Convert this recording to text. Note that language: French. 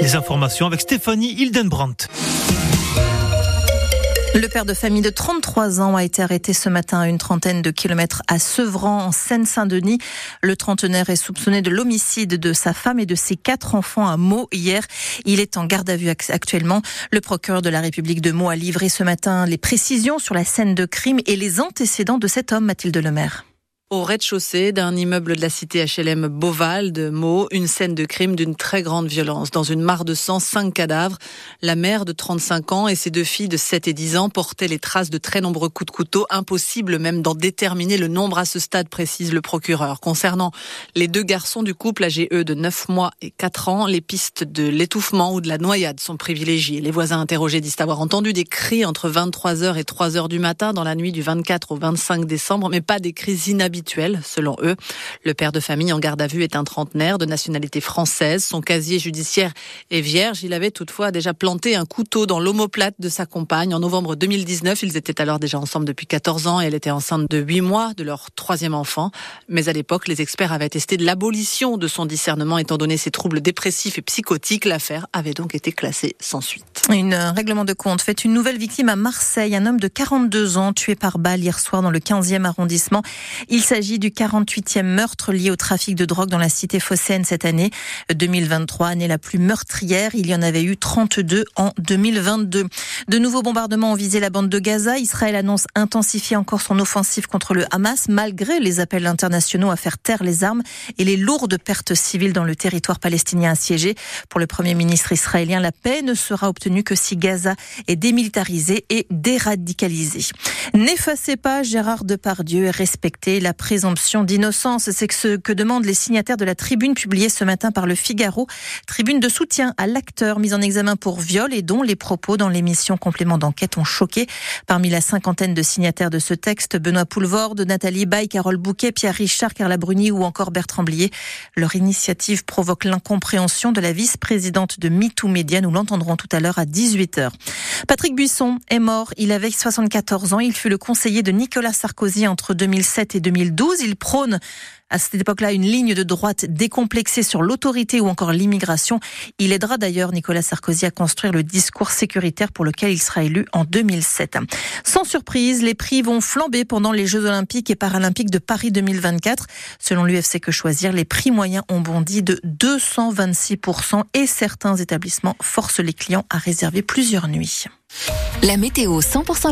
Les informations avec Stéphanie Hildenbrandt. Le père de famille de 33 ans a été arrêté ce matin à une trentaine de kilomètres à Sevran, en Seine-Saint-Denis. Le trentenaire est soupçonné de l'homicide de sa femme et de ses quatre enfants à Meaux hier. Il est en garde à vue actuellement. Le procureur de la République de Meaux a livré ce matin les précisions sur la scène de crime et les antécédents de cet homme, Mathilde Lemaire. Au rez-de-chaussée d'un immeuble de la cité HLM Beauval de Meaux, une scène de crime d'une très grande violence. Dans une mare de sang, cinq cadavres. La mère de 35 ans et ses deux filles de 7 et 10 ans portaient les traces de très nombreux coups de couteau. Impossible même d'en déterminer le nombre à ce stade, précise le procureur. Concernant les deux garçons du couple âgés, eux, de 9 mois et 4 ans, les pistes de l'étouffement ou de la noyade sont privilégiées. Les voisins interrogés disent avoir entendu des cris entre 23h et 3h du matin dans la nuit du 24 au 25 décembre, mais pas des cris inhabituels selon eux. Le père de famille en garde à vue est un trentenaire de nationalité française. Son casier judiciaire est vierge. Il avait toutefois déjà planté un couteau dans l'omoplate de sa compagne en novembre 2019. Ils étaient alors déjà ensemble depuis 14 ans et elle était enceinte de 8 mois de leur troisième enfant. Mais à l'époque, les experts avaient testé de l'abolition de son discernement étant donné ses troubles dépressifs et psychotiques. L'affaire avait donc été classée sans suite. Une règlement de compte fait une nouvelle victime à Marseille. Un homme de 42 ans tué par balle hier soir dans le 15e arrondissement. Il s'agit du 48e meurtre lié au trafic de drogue dans la cité phocéenne cette année. 2023, année la plus meurtrière. Il y en avait eu 32 en 2022. De nouveaux bombardements ont visé la bande de Gaza. Israël annonce intensifier encore son offensive contre le Hamas malgré les appels internationaux à faire taire les armes et les lourdes pertes civiles dans le territoire palestinien assiégé. Pour le premier ministre israélien, la paix ne sera obtenue que si Gaza est démilitarisé et déradicalisé. N'effacez pas Gérard Depardieu et respectez la présomption d'innocence. C'est ce que demandent les signataires de la tribune publiée ce matin par le Figaro. Tribune de soutien à l'acteur mis en examen pour viol et dont les propos dans l'émission Complément d'enquête ont choqué. Parmi la cinquantaine de signataires de ce texte, Benoît Poulvorde, Nathalie Baye, Carole Bouquet, Pierre Richard, Carla Bruni ou encore Bertrand Blier. Leur initiative provoque l'incompréhension de la vice-présidente de MeToo Média. Nous l'entendrons tout à l'heure à 18h. Patrick Buisson est mort. Il avait 74 ans. Il fut le conseiller de Nicolas Sarkozy entre 2007 et 2012. Il prône à cette époque-là une ligne de droite décomplexée sur l'autorité ou encore l'immigration. Il aidera d'ailleurs Nicolas Sarkozy à construire le discours sécuritaire pour lequel il sera élu en 2007. Sans surprise, les prix vont flamber pendant les Jeux olympiques et paralympiques de Paris 2024. Selon l'UFC Que Choisir, les prix moyens ont bondi de 226% et certains établissements forcent les clients à réserver plusieurs nuits. La météo 100%